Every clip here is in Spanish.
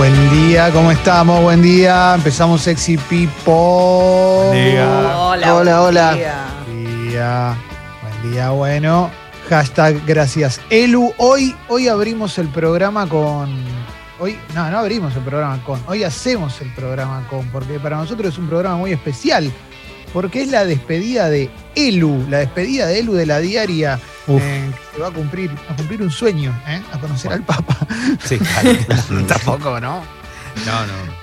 Buen día, ¿cómo estamos? Buen día. Empezamos Sexy People. Buen día. Hola, Hola, buen hola. día. Buen día. Buen día, bueno. Hashtag gracias. Elu, hoy, hoy abrimos el programa con. Hoy, no, no abrimos el programa con. Hoy hacemos el programa con, porque para nosotros es un programa muy especial. Porque es la despedida de Elu, la despedida de Elu de la diaria. Eh, que se va a cumplir, a cumplir un sueño, ¿eh? a conocer al Papa. Sí, claro. tampoco, ¿no? No, no.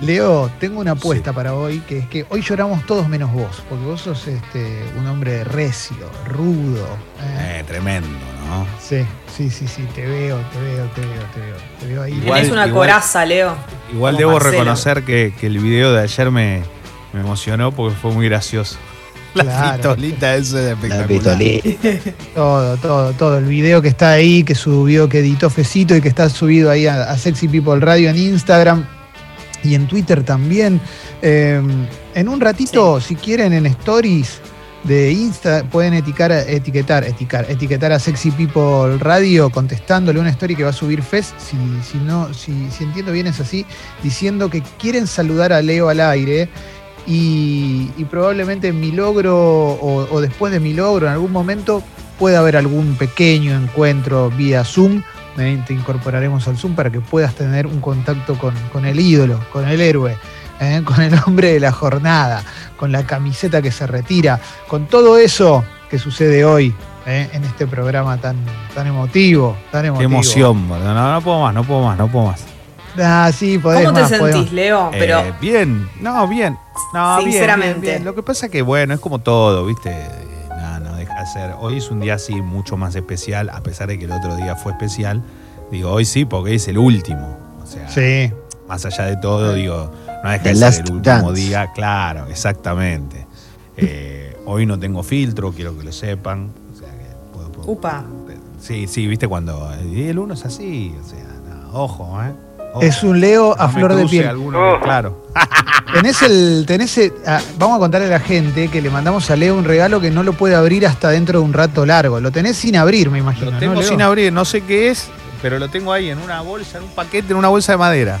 Leo, tengo una apuesta para hoy, que es que hoy lloramos todos menos vos, porque vos sos este, un hombre recio, rudo. ¿eh? Eh, tremendo, ¿no? Sí, sí, sí, sí, te veo, te veo, te veo, te veo. Te veo ahí. Igual- Tenés una igual- coraza, Leo. Igual Como debo Marcelo. reconocer que, que el video de ayer me, me emocionó porque fue muy gracioso. La Claro. pistolita esa es La espectacular. pistolita. Todo, todo, todo. El video que está ahí, que subió, que editó Fecito y que está subido ahí a, a Sexy People Radio en Instagram y en Twitter también. Eh, en un ratito, si quieren, en Stories de Insta, pueden eticar, etiquetar, etiquetar, etiquetar a Sexy People Radio contestándole una story que va a subir Fez, si, si no, si, si entiendo bien es así, diciendo que quieren saludar a Leo al aire y, y probablemente en mi logro o, o después de mi logro en algún momento puede haber algún pequeño encuentro vía Zoom. eh, Te incorporaremos al Zoom para que puedas tener un contacto con, con el ídolo, con el héroe, eh, con el hombre de la jornada, con la camiseta que se retira, con todo eso que sucede hoy eh, en este programa tan, tan emotivo. Tan Qué emotivo. emoción, boludo. no, no puedo más, no puedo más, no puedo más. Ah, sí, podés ¿Cómo te más, sentís, Leo? Pero Eh, bien, no, bien. No, Sinceramente. bien, bien. Lo que pasa que, bueno, es como todo, ¿viste? Eh, No, no deja de ser. Hoy es un día así mucho más especial, a pesar de que el otro día fue especial. Digo, hoy sí, porque es el último. O sea, Sí, más allá de todo, digo, no deja The de ser el último dance. día. Claro, exactamente. Eh, hoy no tengo filtro, quiero que lo sepan. O sea, que puedo- puedo- Upa. Sí, sí, viste cuando eh, el uno es así, o sea, no, ojo, ¿eh? Ojo. es un Leo a No me flor de piel. alguno claro. Tenés el, tenés el- ah, vamos a contarle a la gente que le mandamos a Leo un regalo que no lo puede abrir hasta dentro de un rato largo. Lo tenés sin abrir, me imagino. Lo ¿no, tengo Leo? sin abrir, no sé qué es, pero lo tengo ahí en una bolsa, en un paquete, en una bolsa de madera.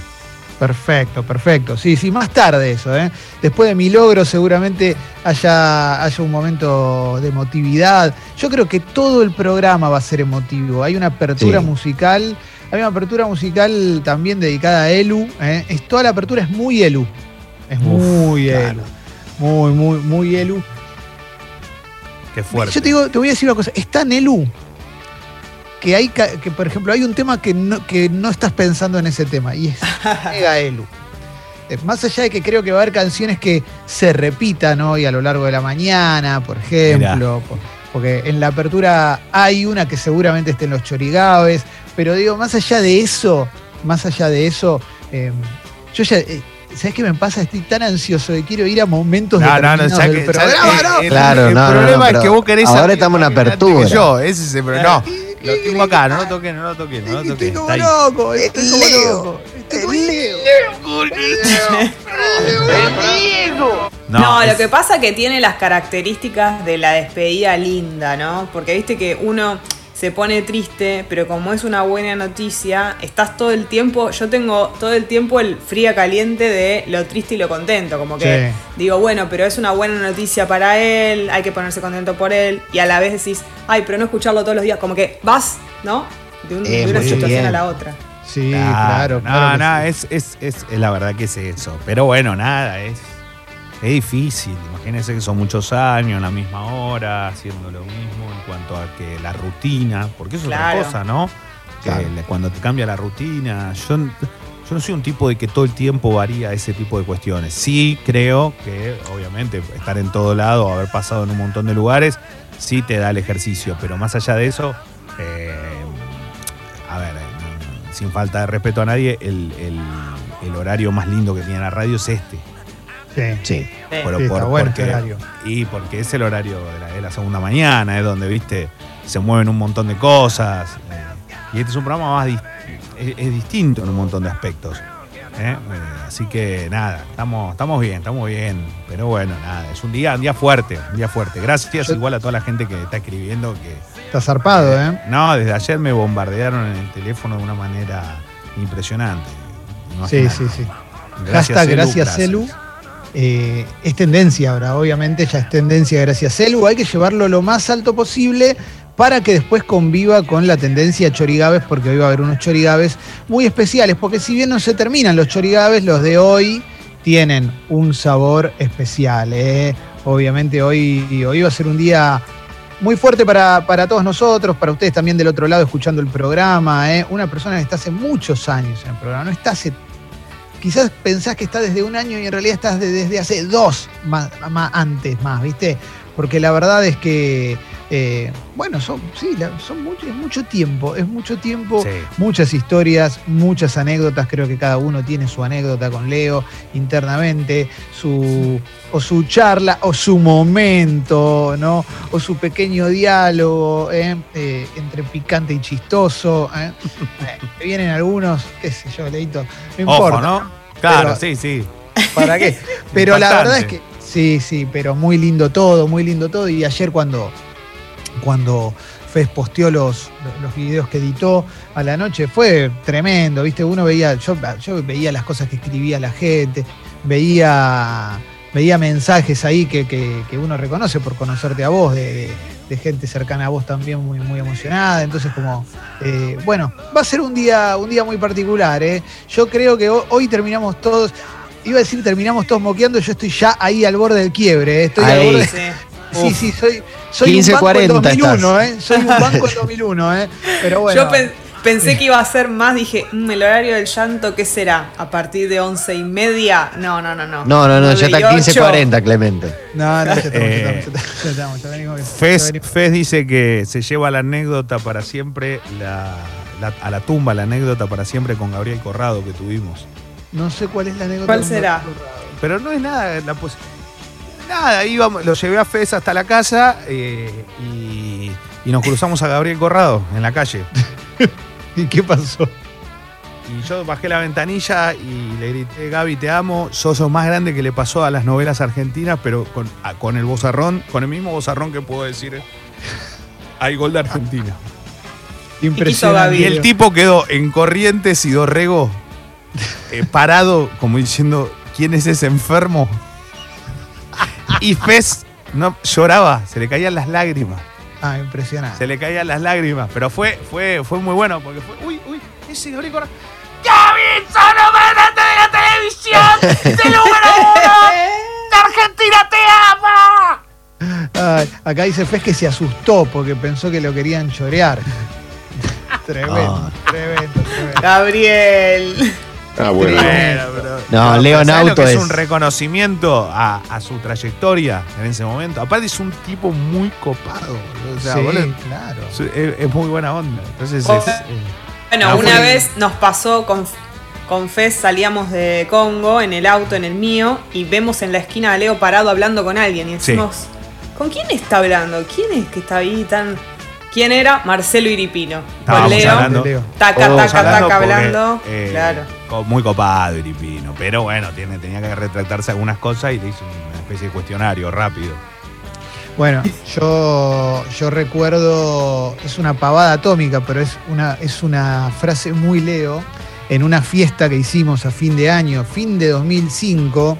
Perfecto, perfecto. Sí, sí, más tarde eso, ¿eh? Después de mi logro seguramente haya, haya un momento de emotividad. Yo creo que todo el programa va a ser emotivo. Hay una apertura Sí. musical, hay una apertura musical también dedicada a Elu. ¿eh? Es, toda la apertura es muy Elu. Es Uf, muy claro. Elu. Muy, muy, muy Elu. Qué fuerte. Yo te, digo, te voy a decir una cosa, es tan Elu que hay que, por ejemplo, hay un tema que no, que no estás pensando en ese tema, y es mega Elu. Más allá de que creo que va a haber canciones que se repitan hoy a lo largo de la mañana, por ejemplo, por- porque en la apertura hay una que seguramente esté en los chorigaves, pero digo, más allá de eso, más allá de eso, eh, yo ya. eh, ¿Sabes qué me pasa? Estoy tan ansioso que quiero ir a momentos No, no, no, del que- ya- programa, ¿no? el- Claro, el no, no, no, problema es pero que vos querés ahora estamos en apertura. Yo, ese es el problema. No, lo tengo acá, no lo toqué, no lo toqué, no lo toqué. Estoy como loco, estoy como loco. Estoy como Leo. No, No, lo es- que pasa que tiene las características de la despedida linda, ¿no? Porque viste que uno se pone triste, pero como es una buena noticia, estás todo el tiempo, yo tengo todo el tiempo el fría caliente de lo triste y lo contento, como que Sí. digo, bueno, pero es una buena noticia para él, hay que ponerse contento por él, y a la vez decís, ay, pero no escucharlo todos los días, como que vas, ¿no? De, un- Eh, de una situación bien. a la otra. Sí, claro, no, claro. sí. es, es, es, es la verdad que es eso. Pero bueno, nada, es, es difícil. Imagínense que son muchos años, la misma hora, haciendo lo mismo en cuanto a que la rutina, porque eso es otra cosa, ¿no? Que Claro. le- cuando te cambia la rutina, yo, no soy un tipo de que todo el tiempo varía ese tipo de cuestiones. Sí creo que, obviamente, estar en todo lado, haber pasado en un montón de lugares, sí te da el ejercicio, pero más allá de eso, eh, a ver, eh, sin falta de respeto a nadie, el, el- el horario más lindo que tiene la radio es este. Sí, Sí. Pero sí, por- bueno porque, este horario. Y porque es el horario de la, de la segunda mañana, es donde, viste, se mueven un montón de cosas. eh, y este es un programa más es, es distinto en un montón de aspectos. ¿eh? Eh, así que nada, estamos, estamos bien, estamos bien. Pero bueno, nada, es un día, un día fuerte, un día fuerte. Gracias igual a toda la gente que está escribiendo que. Está zarpado, ¿eh? No, desde ayer me bombardearon en el teléfono de una manera impresionante. Sí, sí, sí. Gracias, Hashtag gracias, Celu. Eh, es tendencia ahora, obviamente ya es tendencia gracias Celu. Hay que llevarlo lo más alto posible para que después conviva con la tendencia chorigaves, porque hoy va a haber unos chorigaves muy especiales, porque si bien no se terminan los chorigaves, los de hoy tienen un sabor especial. ¿eh? Obviamente hoy, hoy va a ser un día muy fuerte para, todos nosotros, para ustedes también del otro lado escuchando el programa. ¿eh? Una persona que está hace muchos años en el programa, no está hace quizás pensás que está desde un año y en realidad estás desde hace dos más, antes más, ¿viste? Porque la verdad es que, eh, bueno, son, sí, son mucho, es mucho tiempo, es mucho tiempo, muchas historias, muchas anécdotas, creo que cada uno tiene su anécdota con Leo internamente, su, o su charla, o su momento, ¿no? O su pequeño diálogo ¿eh? Eh, entre picante y chistoso. vienen algunos, qué sé yo, Leito, no importa. ¿no? Claro, sí, sí. ¿Para qué? Pero la verdad es que sí, sí, pero muy lindo todo, muy lindo todo. Y ayer cuando, cuando Fez posteó los, los videos que editó a la noche, fue tremendo, ¿viste? Uno veía, yo, yo veía las cosas que escribía la gente, veía, veía mensajes ahí que, uno reconoce por conocerte a vos, de, gente cercana a vos también muy, muy emocionada. Entonces, como, eh, bueno, va a ser un día, un día muy particular. ¿eh? Yo creo que hoy terminamos todos iba a decir terminamos todos moqueando, yo estoy ya ahí al borde del quiebre. ¿eh? Estoy al borde. Sí, sí, soy, soy un banco en 2001, ¿eh? Soy un banco en 2001, ¿eh? Pero bueno. Yo pensé que iba a ser más, dije, mm, el horario del llanto, ¿qué será? ¿A partir de once y media? No, no, no, no. No, no, no, ya está 15.40, Clemente. No, no, ya estamos, ya estamos, ya estamos, ya venimos, Fez, dice que se lleva la anécdota para siempre, la, a la tumba, la anécdota para siempre con Gabriel Corrado que tuvimos. No sé cuál es la anécdota. ¿Cuál será? Pero no es nada, la nada, íbamos, lo llevé a Fez hasta la casa eh, y, nos cruzamos a Gabriel Corrado en la calle. ¿Y qué pasó? Y yo bajé la ventanilla y le grité, Gaby, te amo, sos lo más grande que le pasó a las novelas argentinas, pero con, con el bozarrón, con el mismo bozarrón que puedo decir, hay gol de Argentina. Impresionante. Y el tipo quedó en Corrientes y Dorrego eh, parado, como diciendo, ¿quién es ese enfermo? Y Fez no, lloraba, se le caían las lágrimas. Ah, impresionante. Se le caían las lágrimas, pero fue, fue, fue muy bueno porque fue, uy, uy, ese Gabriel Correa. ¡Kevin, grande de la televisión! ¡De número uno! ¡De Argentina te ama! acá dice Fez que se asustó porque pensó que lo querían chorear. tremendo, tremendo, tremendo. Gabriel. Ah, bueno. no, Leonauto es... un reconocimiento a, su trayectoria en ese momento. Aparte es un tipo muy copado. sí, claro. Es, muy buena onda. Entonces oh. eh, bueno, una vez nos pasó con, con Fez, salíamos de Congo en el auto, en el mío, y vemos en la esquina a Leo parado hablando con alguien. Y decimos, ¿con quién está hablando? ¿Quién es que está ahí tan ¿Quién era? Marcelo Iripino. con Leo. Hablando, taca, taca, taca, hablando. Eh, claro. Muy copado Iripino. Pero bueno, tiene, tenía que retractarse algunas cosas y le hizo una especie de cuestionario rápido. Bueno, yo, yo recuerdo, es una pavada atómica, pero es una, es una frase muy Leo, en una fiesta que hicimos a fin de año, fin de 2005,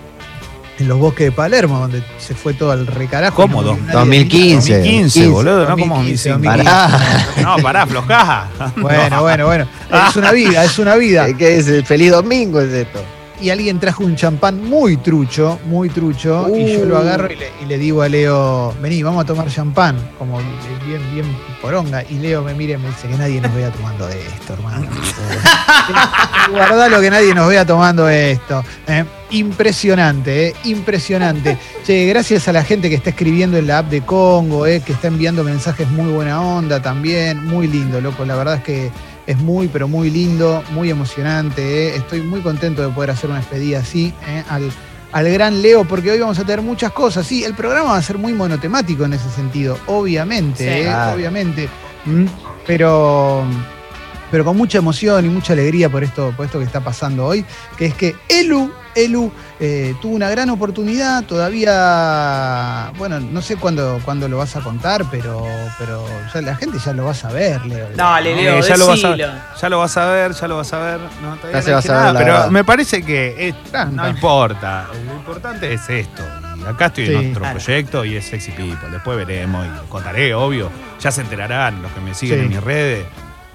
en los bosques de Palermo, donde se fue todo al recarajo. ¿Cómo? 2015. 2015, boludo, ¿no? como 2015. Pará. No, pará, flojaja. Bueno, bueno, bueno. Es una vida, es una vida. ¿Qué es? El feliz domingo es esto y alguien trajo un champán muy trucho, muy trucho, y yo lo uh. agarro y le, digo a Leo, vení, vamos a tomar champán, como bien, bien poronga. Y Leo me mira y me dice que nadie nos vea tomando de esto, hermano. Guardalo que nadie nos vea tomando esto. ¿eh? impresionante, ¿eh? impresionante. Che, gracias a la gente que está escribiendo en la app de Congo, ¿eh? que está enviando mensajes muy buena onda también, muy lindo, loco. La verdad es que es muy, pero muy lindo, muy emocionante. ¿eh? Estoy muy contento de poder hacer una despedida así ¿eh? al, al, gran Leo, porque hoy vamos a tener muchas cosas. Sí, el programa va a ser muy monotemático en ese sentido, obviamente, ¿eh? obviamente. Mm, pero, pero con mucha emoción y mucha alegría por esto, por esto que está pasando hoy, que es que Elu, Elu eh, tuvo una gran oportunidad, todavía, bueno, no sé cuándo, cuándo lo vas a contar, pero, pero ya la gente ya lo va a saber, Leo. Dale, ¿no? Leo, Eh, ya, lo vas a, decilo. ya lo vas a ver, ya lo vas a ver. No, Ya no se va a saber nada, pero verdad. me parece que es- no importa. Lo importante es esto. Y acá estoy Sí. en otro Claro. proyecto y es Sexy People. Después veremos y contaré, obvio. Ya se enterarán los que me siguen Sí. en mis redes.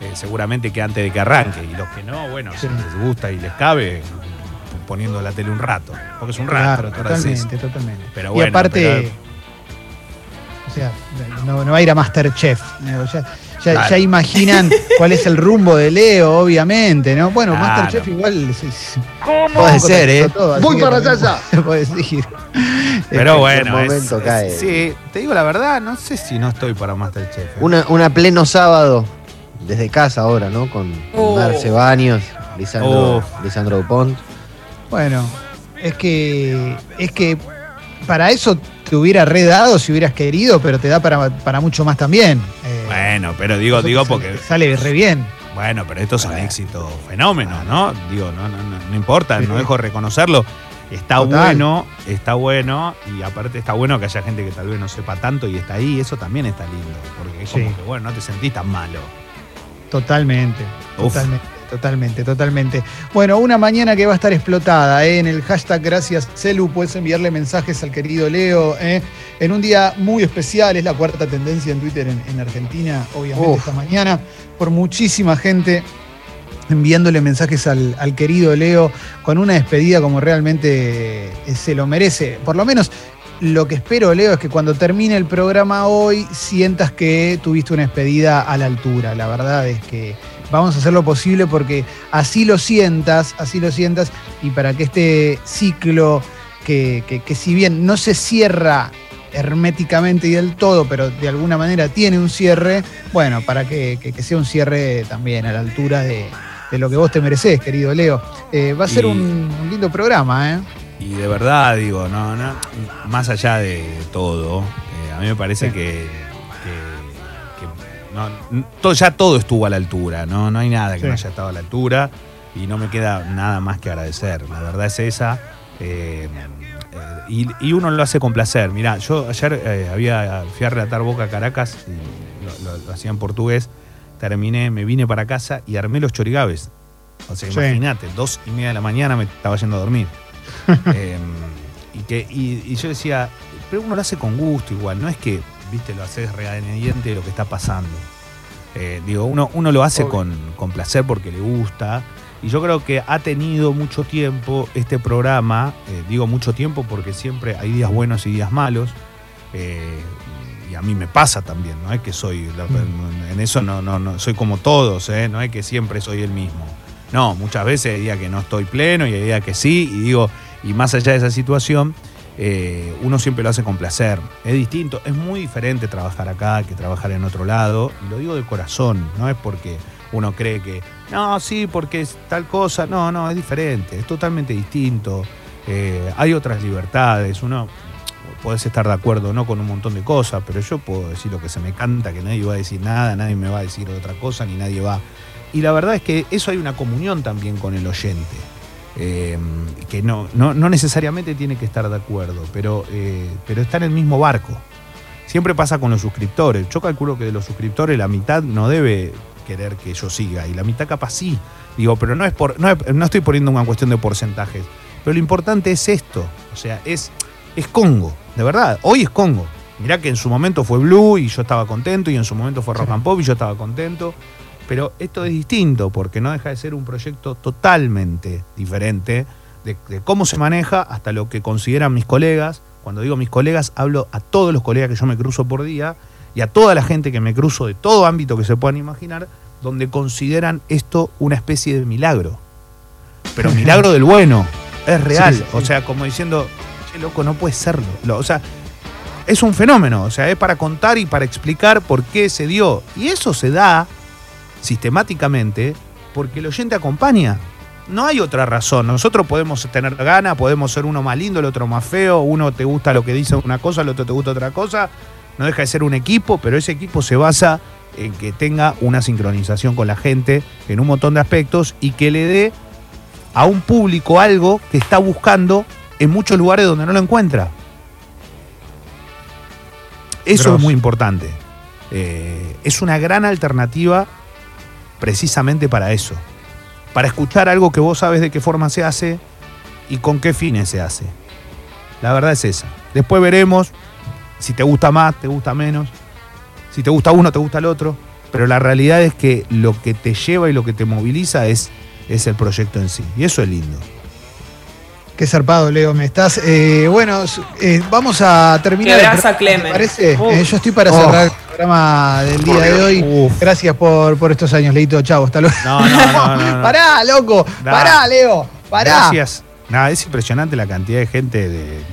Eh, seguramente que antes de que arranque. Y los que no, bueno, Sí. si les gusta y les cabe, poniendo la tele un rato. Porque es un rato. Claro, totalmente, totalmente. Pero y bueno, aparte, pero- o sea, no, no va a ir a Masterchef. ¿no? Ya, ya, Claro. ya imaginan cuál es el rumbo de Leo, obviamente, ¿no? Bueno, Claro. Masterchef igual es- es- Puede ser, ¿eh? todo, Voy para allá. puede- decir. Pero en bueno, cualquier es- momento es- cae. sí, te digo la verdad, no sé si no estoy para Masterchef. ¿eh? Una, una pleno sábado, desde casa ahora, ¿no? Con Oh. Marce Baños, Lisandro, Uf. Lisandro Dupont. Bueno, es que es que para eso te hubiera redado si hubieras querido, pero te da para, para mucho más también. Eh, Bueno, pero digo, digo porque sale, sale re bien. Bueno, pero estos son éxitos fenómenos, ¿no? Digo, no, no, no, no importa, Sí. no dejo de reconocerlo. Está Total. bueno, está bueno, y aparte está bueno que haya gente que tal vez no sepa tanto y está ahí, eso también está lindo, porque es como Sí. que, bueno, no te sentís tan malo. Totalmente, Uf. totalmente, totalmente, totalmente. Bueno, una mañana que va a estar explotada, ¿eh? en el hashtag Gracias Celu, puedes enviarle mensajes al querido Leo, ¿eh? en un día muy especial, es la cuarta tendencia en Twitter en, en Argentina, obviamente Uf. esta mañana, por muchísima gente enviándole mensajes al, al querido Leo con una despedida como realmente eh, se lo merece. Por lo menos lo que espero, Leo, es que cuando termine el programa hoy sientas que tuviste una despedida a la altura. La verdad es que vamos a hacer lo posible porque así lo sientas, así lo sientas, y para que este ciclo que, que- que si bien no se cierra herméticamente y del todo, pero de alguna manera tiene un cierre, bueno, para que, que- que sea un cierre también a la altura de, de lo que vos te mereces, querido Leo. Eh, va a ser Y- un, un lindo programa, ¿eh? Y de verdad, digo, no, no, más allá de todo, eh, a mí me parece Sí. que, que- que no, n- todo, ya todo estuvo a la altura, ¿no? No hay nada que Sí. no haya estado a la altura y no me queda nada más que agradecer. La verdad es esa. eh, eh, y, y uno lo hace con placer. Mirá, yo ayer eh, había, fui a relatar Boca Caracas, y lo, lo- lo hacía en portugués, terminé, me vine para casa y armé los chorigaves. O sea, Sí. imagínate, dos y media de la mañana me estaba yendo a dormir. Eh, y, que, y, y yo decía, pero uno lo hace con gusto igual, no es que, viste, lo haces regañadiente de lo que está pasando. Eh, digo, uno, uno lo hace con, con placer porque le gusta. Y yo creo que ha tenido mucho tiempo este programa, eh, digo mucho tiempo porque siempre hay días buenos y días malos. eh, y a mí me pasa también, no es que soy, Mm. en eso no, no, no, soy como todos, no es que siempre soy el mismo. No, muchas veces hay que no estoy pleno y hay que sí, y digo, y más allá de esa situación, eh, uno siempre lo hace con placer. Es distinto, es muy diferente trabajar acá que trabajar en otro lado, y lo digo de corazón, no es porque uno cree que, no, sí, porque es tal cosa, no, no, es diferente, es totalmente distinto, Eh, hay otras libertades, uno podés estar de acuerdo no con un montón de cosas, pero yo puedo decir lo que se me canta, que nadie va a decir nada, nadie me va a decir otra cosa, ni nadie va. Y la verdad es que eso hay una comunión también con el oyente. eh, que no, no, no necesariamente tiene que estar de acuerdo, pero, eh, pero está en el mismo barco. Siempre pasa con los suscriptores. Yo calculo que de los suscriptores la mitad no debe querer que yo siga y la mitad capaz sí. Digo, pero no es por, no, no estoy poniendo una cuestión de porcentajes. Pero lo importante es esto. O sea, es, es Congo, de verdad. Hoy es Congo. Mirá que en su momento fue Blue y yo estaba contento, y en su momento fue Rock and Pop y yo estaba contento. Pero esto es distinto porque no deja de ser un proyecto totalmente diferente de, de cómo se maneja hasta lo que consideran mis colegas. Cuando digo mis colegas, hablo a todos los colegas que yo me cruzo por día y a toda la gente que me cruzo de todo ámbito que se puedan imaginar, donde consideran esto una especie de milagro. Pero milagro del bueno, es real. Sí, sí, O sea, como diciendo, che, loco, no puede serlo. Lo- O sea, es un fenómeno, o sea, es para contar y para explicar por qué se dio. Y eso se da sistemáticamente porque el oyente acompaña. No hay otra razón. Nosotros podemos tener ganas, podemos ser uno más lindo, el otro más feo, uno te gusta lo que dice una cosa, el otro te gusta otra cosa. No deja de ser un equipo, pero ese equipo se basa en que tenga una sincronización con la gente en un montón de aspectos y que le dé a un público algo que está buscando en muchos lugares donde no lo encuentra. Eso es muy importante. Eh, es una gran alternativa precisamente para eso. Para escuchar algo que vos sabes de qué forma se hace y con qué fines se hace. La verdad es esa. Después veremos si te gusta más, te gusta menos. Si te gusta uno, te gusta el otro. Pero la realidad es que lo que te lleva y lo que te moviliza es, es el proyecto en sí. Y eso es lindo. Qué zarpado, Leo, me estás. eh, bueno, eh, vamos a terminar. Que el abraza programa, Clemen. ¿Te parece? Eh, yo estoy para Oh. cerrar el programa del día de hoy. Uf. Gracias por, por estos años, Leito. Chau, hasta luego. No, no, no, no, no. Pará, loco. Da. Pará, Leo. Pará. Gracias. Nada, es impresionante la cantidad de gente de, de- de-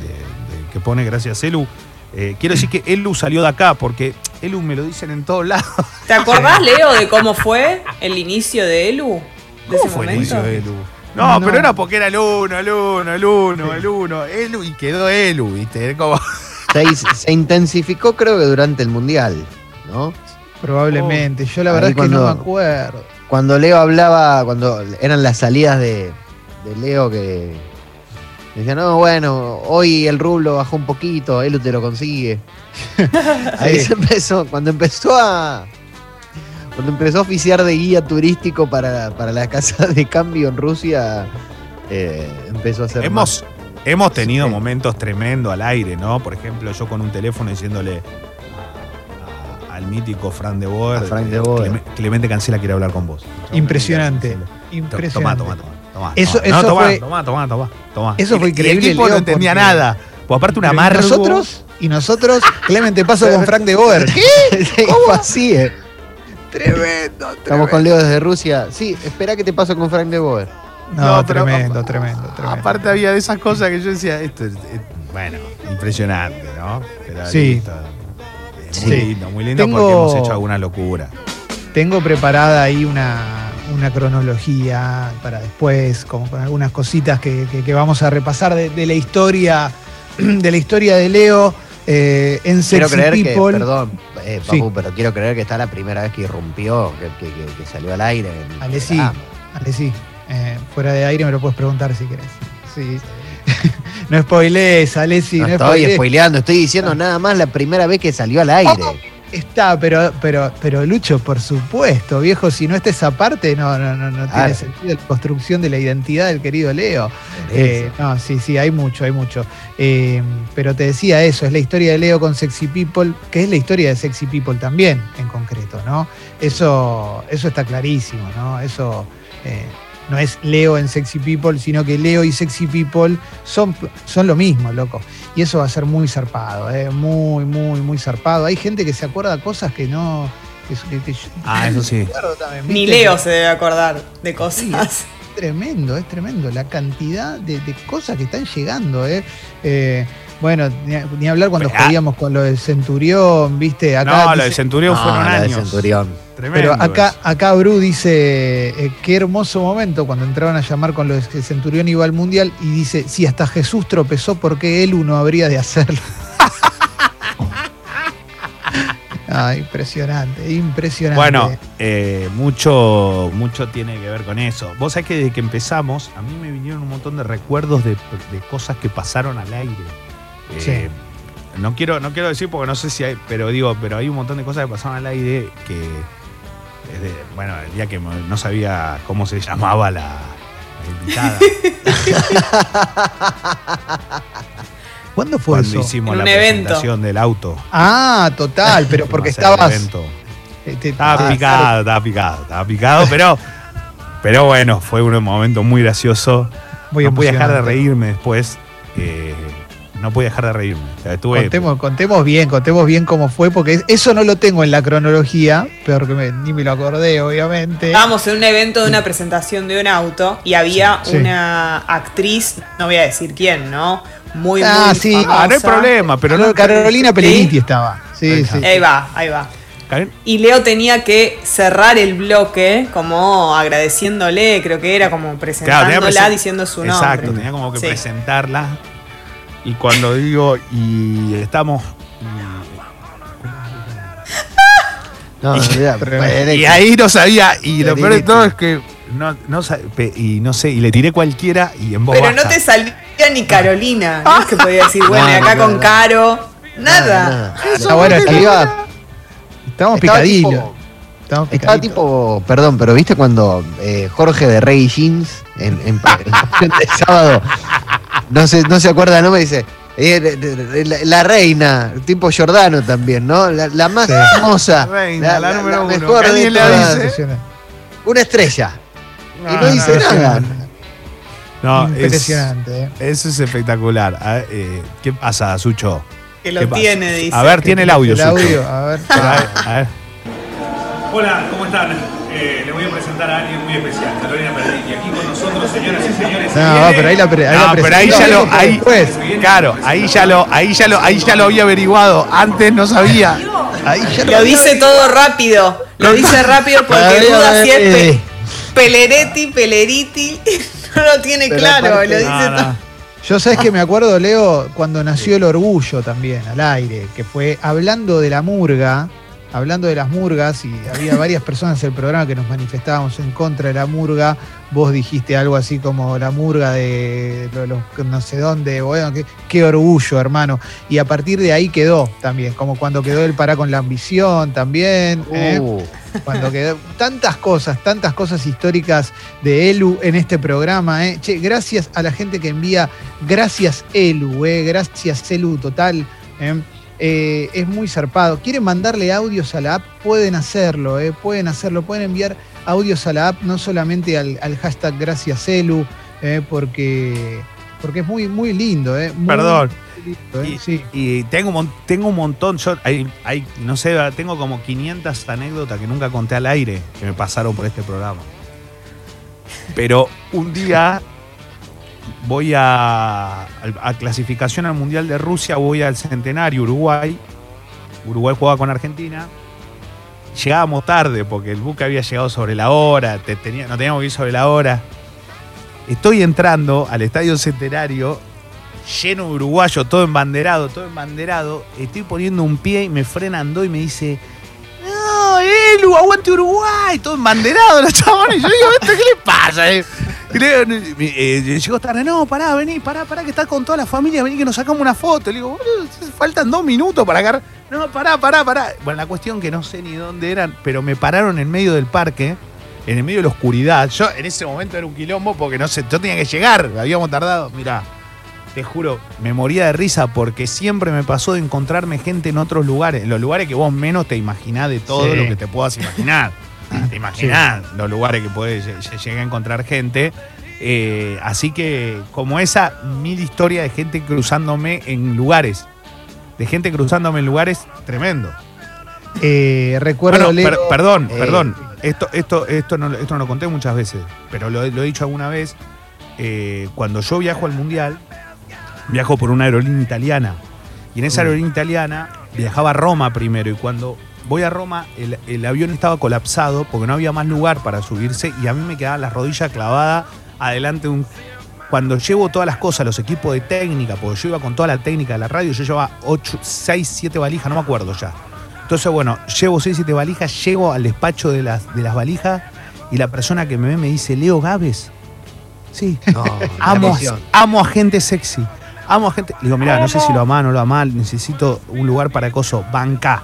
que pone gracias Elu. Eh, quiero decir que Elu salió de acá porque Elu me lo dicen en todos lados. ¿Te acordás, Leo, de cómo fue el inicio de Elu? De ¿Cómo ese fue el inicio de Elu? No, No. pero era porque era el uno, el uno, el uno, el uno, Elu y quedó Elu, ¿viste? Como- Se, se intensificaó creo que durante el Mundial, ¿no? Probablemente. Yo la verdad es que no me acuerdo. Cuando Leo hablaba, cuando eran las salidas de, de Leo que decía, no, bueno, hoy el rublo bajó un poquito, él te lo consigue. Ahí Sí. se empezó, cuando empezó a. Cuando empezó a oficiar de guía turístico para, para la casa de cambio en Rusia, eh, empezó a hacer. hemos, hemos tenido Sí. momentos tremendos al aire, ¿no? Por ejemplo, yo con un teléfono diciéndole a- a- al mítico Fran de Boer, A Frank eh, de Boer. Clem- Clemente Cancela quiere hablar con vos. Impresionante. Impresionante. toma, toma, toma. Eso- toma. No, eso toma, fue- eso fue increíble, El tipo Leo, no entendía porque- nada. Pues aparte un Pero, ¿y amargo. nosotros? Y nosotros, Clemente Paso con Frank de Boer. ¿Qué? Fue así, eh. Tremendo, Estamos con Leo desde Rusia. Sí, espera que te paso con Frank de Boer. No, tremendo, tremendo, tremendo. Aparte había de esas cosas que yo decía, esto es, es- bueno, impresionante, ¿no? Pero Sí. listo. Es Muy Sí. lindo, muy lindo Tengo- porque hemos hecho alguna locura. Tengo preparada ahí una, una cronología para después, como con algunas cositas que, que- que vamos a repasar de, de la historia de la historia de Leo eh, en Quiero Sexy creer que, perdón, eh, Sí. Papu, pero quiero creer que está la primera vez que irrumpió, que, que- que- que salió al aire. en Ale, sí. Ale, sí. Eh, fuera de aire me lo puedes preguntar si querés. Sí. no spoilees, Ale, sí. no, no estoy spoilees. spoileando, estoy diciendo nada más la primera vez que salió al aire. Está, pero, pero, pero Lucho, por supuesto, viejo, si no está esa parte, no, no, no, no tiene sentido la construcción de la identidad del querido Leo. Eh, no, sí, sí, hay mucho, hay mucho. Eh, pero te decía eso, es la historia de Leo con Sexy People, que es la historia de Sexy People también, en concreto, ¿no? Eso, eso está clarísimo, ¿no? Eso eh, no es Leo en Sexy People, sino que Leo y Sexy People son, son lo mismo, loco. Y eso va a ser muy zarpado, ¿eh? Muy, muy, muy zarpado. Hay gente que se acuerda cosas que no... que- que- que yo- Ah, eso sí. también, Ni. Leo se debe acordar de cosas. tremendo, es tremendo la cantidad de, de cosas que están llegando. ¿eh? Eh, bueno, ni, ni hablar cuando Ah. jodíamos con lo del Centurión, ¿viste? Acá no, lo dice- del Centurión No, fueron la de años. Centurión. Tremendo pero acá, eso. acá Bru dice, eh, qué hermoso momento cuando entraron a llamar con lo de que Centurión iba al Mundial y dice, si hasta Jesús tropezó, ¿por qué él uno habría de hacerlo? ah, impresionante, impresionante. Bueno, eh, mucho, mucho tiene que ver con eso. Vos sabés que desde que empezamos, a mí me vinieron un montón de recuerdos de, de cosas que pasaron al aire. Eh, Sí. No quiero, no quiero decir porque no sé si hay, pero digo, pero hay un montón de cosas que pasaron al aire que, desde, bueno, el día que no sabía cómo se llamaba la, la invitada, ¿Cuándo fue cuando eso? hicimos En la un evento. presentación del auto. Ah, total, pero porque a estabas... evento. eh, Estaba ah, picado, estaba picado, estaba picado, pero, pero bueno, fue un momento muy gracioso. No podía dejar de reírme después. eh, no podía dejar de reírme. O sea, estuve- Contemos, contemos bien, contemos bien cómo fue, porque eso no lo tengo en la cronología, peor que me- ni me lo acordé, obviamente. Estábamos en un evento de una presentación de un auto y había Sí, sí. una actriz, no voy a decir quién, ¿no? Muy, Ah, muy sí. famosa. Ah, no hay problema, pero no. Carolina Pellegriti ¿Sí? estaba. Sí, Ahí sí. Ahí va, ahí va. Y Leo tenía que cerrar el bloque como agradeciéndole, creo que era como Claro, presentándola presen- diciendo su nombre. Exacto, tenía como que Sí. presentarla. Y cuando digo, y estamos. y- No, Y- mira, Y ahí no sabía, y lo peor de todo es que no, no y no sé, y le tiré cualquiera y en voz Pero no te salía ni Carolina. No es que podía decir, bueno, y No, acá no, con. Caro. Nada. Ah, bueno, Estaba- estaba- Estamos estaba picadillos. Estaba picaditos. tipo, perdón, pero viste cuando eh, Jorge de Rey Jeans en, en, de sábado no se, no se acuerda, no me dice. eh, la, la reina, tipo Giordano también, ¿no? La, la más Sí. hermosa. La reina, la número uno. mejor de alguien le todas. avise. Impresionante. Una estrella. y No, no, dice no, nada. No, es, Impresionante. eh. eso es espectacular. Ver, eh, ¿Qué pasa, Sucho? Que ¿Qué lo pasa? tiene, dice. A ver, tiene el audio, El Sucho. audio, a ver. A ver, a ver. Hola, ¿cómo están? Eh, les voy a presentar a alguien muy especial, Carolina Perdic. Y aquí con nosotros, señoras y señores. No, viene- pero ahí la, pre- ahí la No, pero ahí ya lo, ahí, después. claro, ahí ya lo, ahí ya lo, ahí ya lo había averiguado. Antes no sabía. Ahí ya Lo dice todo rápido. Lo dice rápido porque duda ay, si es ay. pe- Peleretti, Peleriti. No lo tiene Pero claro. aparte- Lo dice No, todo. no. Yo sabes que me acuerdo, Leo, cuando nació el orgullo también, al aire, que fue hablando de la murga, hablando de las murgas, y había varias personas en el programa que nos manifestábamos en contra de la murga. Vos dijiste algo así como la murga de lo- no sé dónde, bueno, qué, qué orgullo, hermano. Y a partir de ahí quedó también, como cuando quedó el Pará con la ambición también. ¿eh? Uh, Cuando quedó tantas cosas, tantas cosas históricas de Elu en este programa. ¿eh? Che, gracias a la gente que envía, gracias Elu, ¿eh? gracias Elu total. ¿eh? Eh, es muy zarpado. ¿Quieren mandarle audios a la app? Pueden hacerlo, ¿eh? pueden hacerlo, pueden enviar audios a la app, no solamente al, al hashtag gracias Elu, ¿eh? porque, porque es muy, muy lindo. ¿eh? Muy Perdón. lindo. Y, Sí. y tengo, tengo un montón, yo, hay, hay, no sé, tengo como 500 anécdotas que nunca conté al aire que me pasaron por este programa. Pero un día voy a, clasificación al Mundial de Rusia, voy al Centenario Uruguay. Uruguay jugaba con Argentina. Llegábamos tarde porque el buque había llegado sobre la hora, te- no teníamos que ir sobre la hora. Estoy entrando al Estadio Centenario lleno de uruguayo, todo embanderado, todo embanderado. Estoy poniendo un pie y me frenan dos y me dice, no, Elu, aguante Uruguay, todo embanderado los chabones. Yo digo, ¿esto qué le pasa? Eh?". Llegó tarde, no, pará, vení, pará, pará, que está con toda la familia, vení que nos sacamos una foto. Le digo, faltan dos minutos para agarrar. No, pará, pará, pará. Bueno, la cuestión que no sé ni dónde eran, pero me pararon en medio del parque, en el medio de la oscuridad. Yo en ese momento era un quilombo porque no sé, yo tenía que llegar, habíamos tardado. Mirá, te juro, me moría de risa porque siempre me pasó de encontrarme gente en otros lugares, en los lugares que vos menos te imaginás de todo Sí. lo que te puedas imaginar. te imaginás los lugares que lle- llegar a encontrar gente. Eh, así que, como esa mil historia de gente cruzándome en lugares, de gente cruzándome en lugares tremendo. Eh, recuerdo, Bueno, per- Leo, perdón, eh, perdón. Esto, esto, esto, no, esto no lo conté muchas veces, pero lo, lo he dicho alguna vez. Cuando yo viajo al mundial, viajo por una aerolínea italiana. Y en esa aerolínea italiana viajaba a Roma primero. Y cuando voy a Roma, el, el avión estaba colapsado porque no había más lugar para subirse. Y a mí me quedaban las rodillas clavadas adelante de un. Cuando llevo todas las cosas, los equipos de técnica, porque yo iba con toda la técnica de la radio, yo llevaba 8, 6, 7 valijas, no me acuerdo ya. Entonces, bueno, llevo 6, 7 valijas, llego al despacho de las, de las valijas y la persona que me ve me dice, Leo Gávez. Sí, no, la amo, a- amo a gente sexy. Amo a gente. Le digo, mira, no sé si lo ama o no lo ama, necesito un lugar para coso. Banca.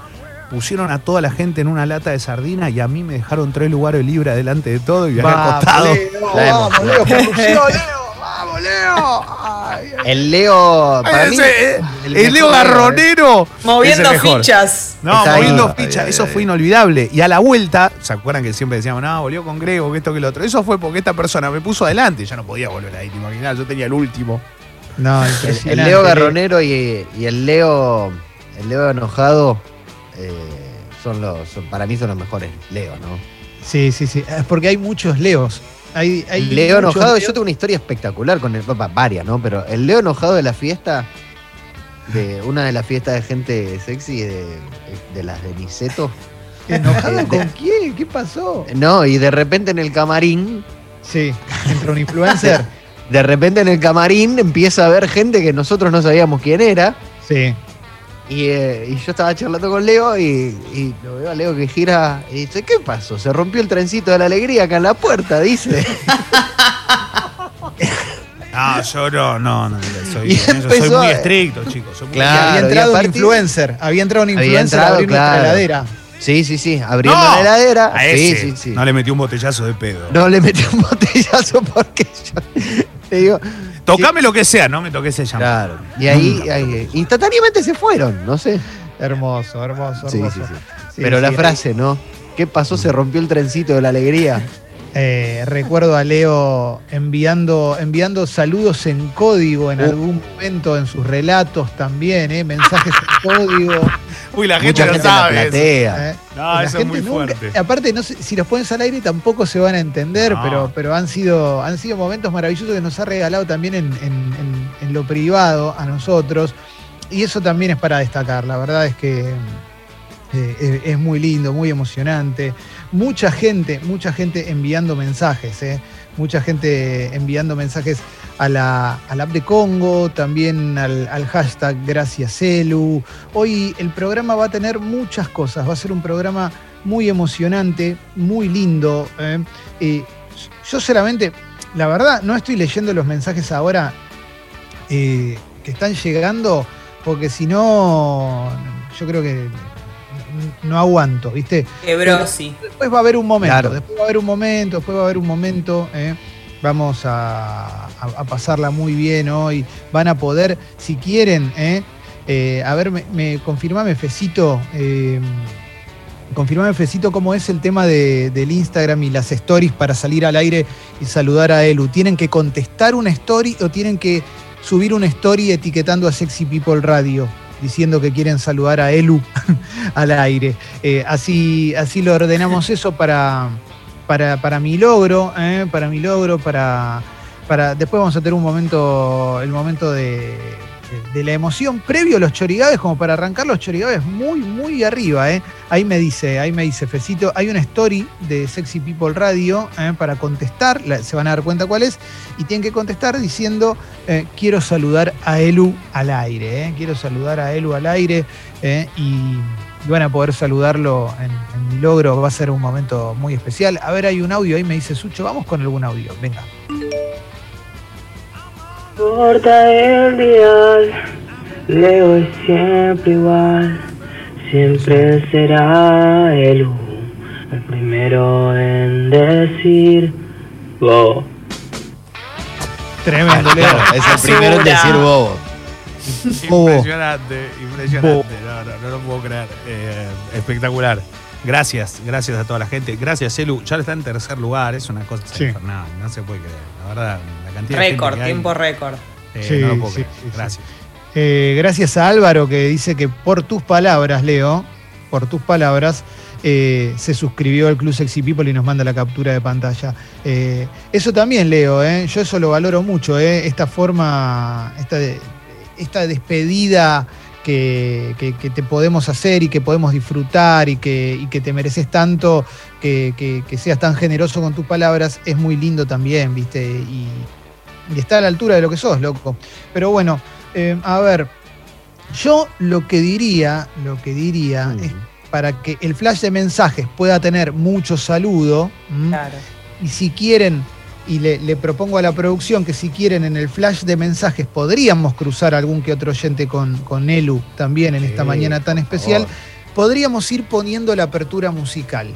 Pusieron a toda la gente en una lata de sardina y a mí me dejaron tres lugares libres adelante de todo y me acostado. Leo, vamos. Leo, vamos, Leo. Ay. El Leo, para mí. Ese, eh, el el, Leo Garronero. Moviendo fichas. No, Está moviendo fichas, ay, eso ay. fue inolvidable. Y a la vuelta, ¿se acuerdan que siempre decíamos, no, volvió con Grego, que esto, que lo otro? Eso fue porque esta persona me puso adelante, ya no podía volver ahí, te imaginás, yo tenía el último. No, El, el Leo Garronero y, y el Leo el Leo enojado eh, son los para mí son los mejores Leo, ¿no? Sí, sí, sí. Es porque hay muchos Leos. Hay, hay Leo enojado, Leos. yo tengo una historia espectacular con el papá, varias, ¿no? Pero el Leo enojado de la fiesta, de una de las fiestas de gente sexy, de, de las de Niceto. ¿Enojado con quién? ¿Qué pasó? No, y de repente en el camarín, Sí, entra un influencer. de repente en el camarín empieza a haber gente que nosotros no sabíamos quién era. Sí. Y, eh, y yo estaba charlando con Leo y, y lo veo a Leo que gira y dice, ¿qué pasó? Se rompió el trencito de la alegría acá en la puerta, dice. No, yo no, no, no. Soy, eso soy muy estricto, chicos. soy muy Claro. había entrado un influencer. Había entrado un influencer entrado, a abrir nuestra claro. heladera. Sí, sí, sí, abriendo ¡No! la heladera. A sí, ese, sí, sí. No le metí un botellazo de pedo. No le metí un botellazo porque yo te digo. Tocame lo que sea, no me toques ese llamado. Claro. Y ahí, ahí, instantáneamente se fueron, no sé. Hermoso, hermoso, hermoso. sí, sí. Sí, Pero la frase, ¿no? ¿Qué pasó? Se rompió el trencito de la alegría. Eh, recuerdo a Leo enviando, enviando saludos en código en Uh. algún momento en sus relatos también, eh, mensajes en código. Uy, la gente Mucha la sabe. eh. No, La eso es muy nunca- fuerte. Aparte, no sé, si los pones al aire tampoco se van a entender, No. pero, pero han, sido, han sido momentos maravillosos que nos ha regalado también en, en- en- en lo privado a nosotros. Y eso también es para destacar. La verdad es que eh, eh, es muy lindo, muy emocionante. Mucha gente, mucha gente enviando mensajes, eh. mucha gente enviando mensajes a la, a la app de Congo, también al, al hashtag Gracias Elu. Hoy el programa va a tener muchas cosas, va a ser un programa muy emocionante, muy lindo. eh. Eh, yo solamente, la verdad, no estoy leyendo los mensajes ahora eh, que están llegando, porque si no, yo creo que no aguanto, ¿viste? Quebró, sí. Después va a haber un momento, Claro. después va a haber un momento, después va a haber un momento. ¿eh? Vamos a, a- a pasarla muy bien hoy. Van a poder, si quieren, ¿eh? Eh, a ver, me, me confirmame, Fecito, eh, confirmame, Fecito, cómo es el tema de- del Instagram y las stories para salir al aire y saludar a Elu. ¿Tienen que contestar una story o tienen que subir una story etiquetando a Sexy People Radio? Diciendo que quieren saludar a Elu al aire. Eh, así, así lo ordenamos eso para, para, para mi logro, ¿eh? para mi logro, para, para. Después vamos a tener un momento, el momento de, de- de la emoción previo a los chorigabes, como para arrancar los chorigabes muy, muy arriba. ¿eh? Ahí me dice, ahí me dice Fecito, hay una story de Sexy People Radio ¿eh? para contestar, se van a dar cuenta cuál es, y tienen que contestar diciendo eh, quiero saludar a Elu al aire, ¿eh? quiero saludar a Elu al aire ¿eh? y van a poder saludarlo en, en mi logro, va a ser un momento muy especial. A ver, hay un audio ahí, me dice Sucho, vamos con algún audio, venga. Corta el dial, Leo es siempre igual, siempre será el U, el primero en decir go. Tremendo, Leo. Claro, es el primero en decir bobo. Bobo. Impresionante, impresionante. No, no, no lo puedo creer. Eh, espectacular. Gracias, gracias a toda la gente. Gracias, Elu. Ya está en tercer lugar, es una cosa Sí. infernal, no se puede creer. La verdad, la cantidad de Récord, tiempo récord. eh, Sí, no lo puedo sí, creer. sí, sí. Gracias. Eh, gracias a Álvaro que dice que por tus palabras, Leo, por tus palabras, eh, se suscribió al Club Sexy People y nos manda la captura de pantalla. Eh, eso también, Leo, eh, yo eso lo valoro mucho, eh, esta forma, esta, de- esta despedida que, que- que te podemos hacer y que podemos disfrutar y que, y que te mereces tanto, que, que- que seas tan generoso con tus palabras, es muy lindo también, ¿viste? Y, y está a la altura de lo que sos, loco. Pero bueno, eh, a ver, yo lo que diría, lo que diría Mm. es para que el flash de mensajes pueda tener mucho saludo, y si quieren, y le, le propongo a la producción que si quieren en el flash de mensajes podríamos cruzar algún que otro oyente con, con Elu también en esta Sí, mañana tan especial, podríamos ir poniendo la apertura musical.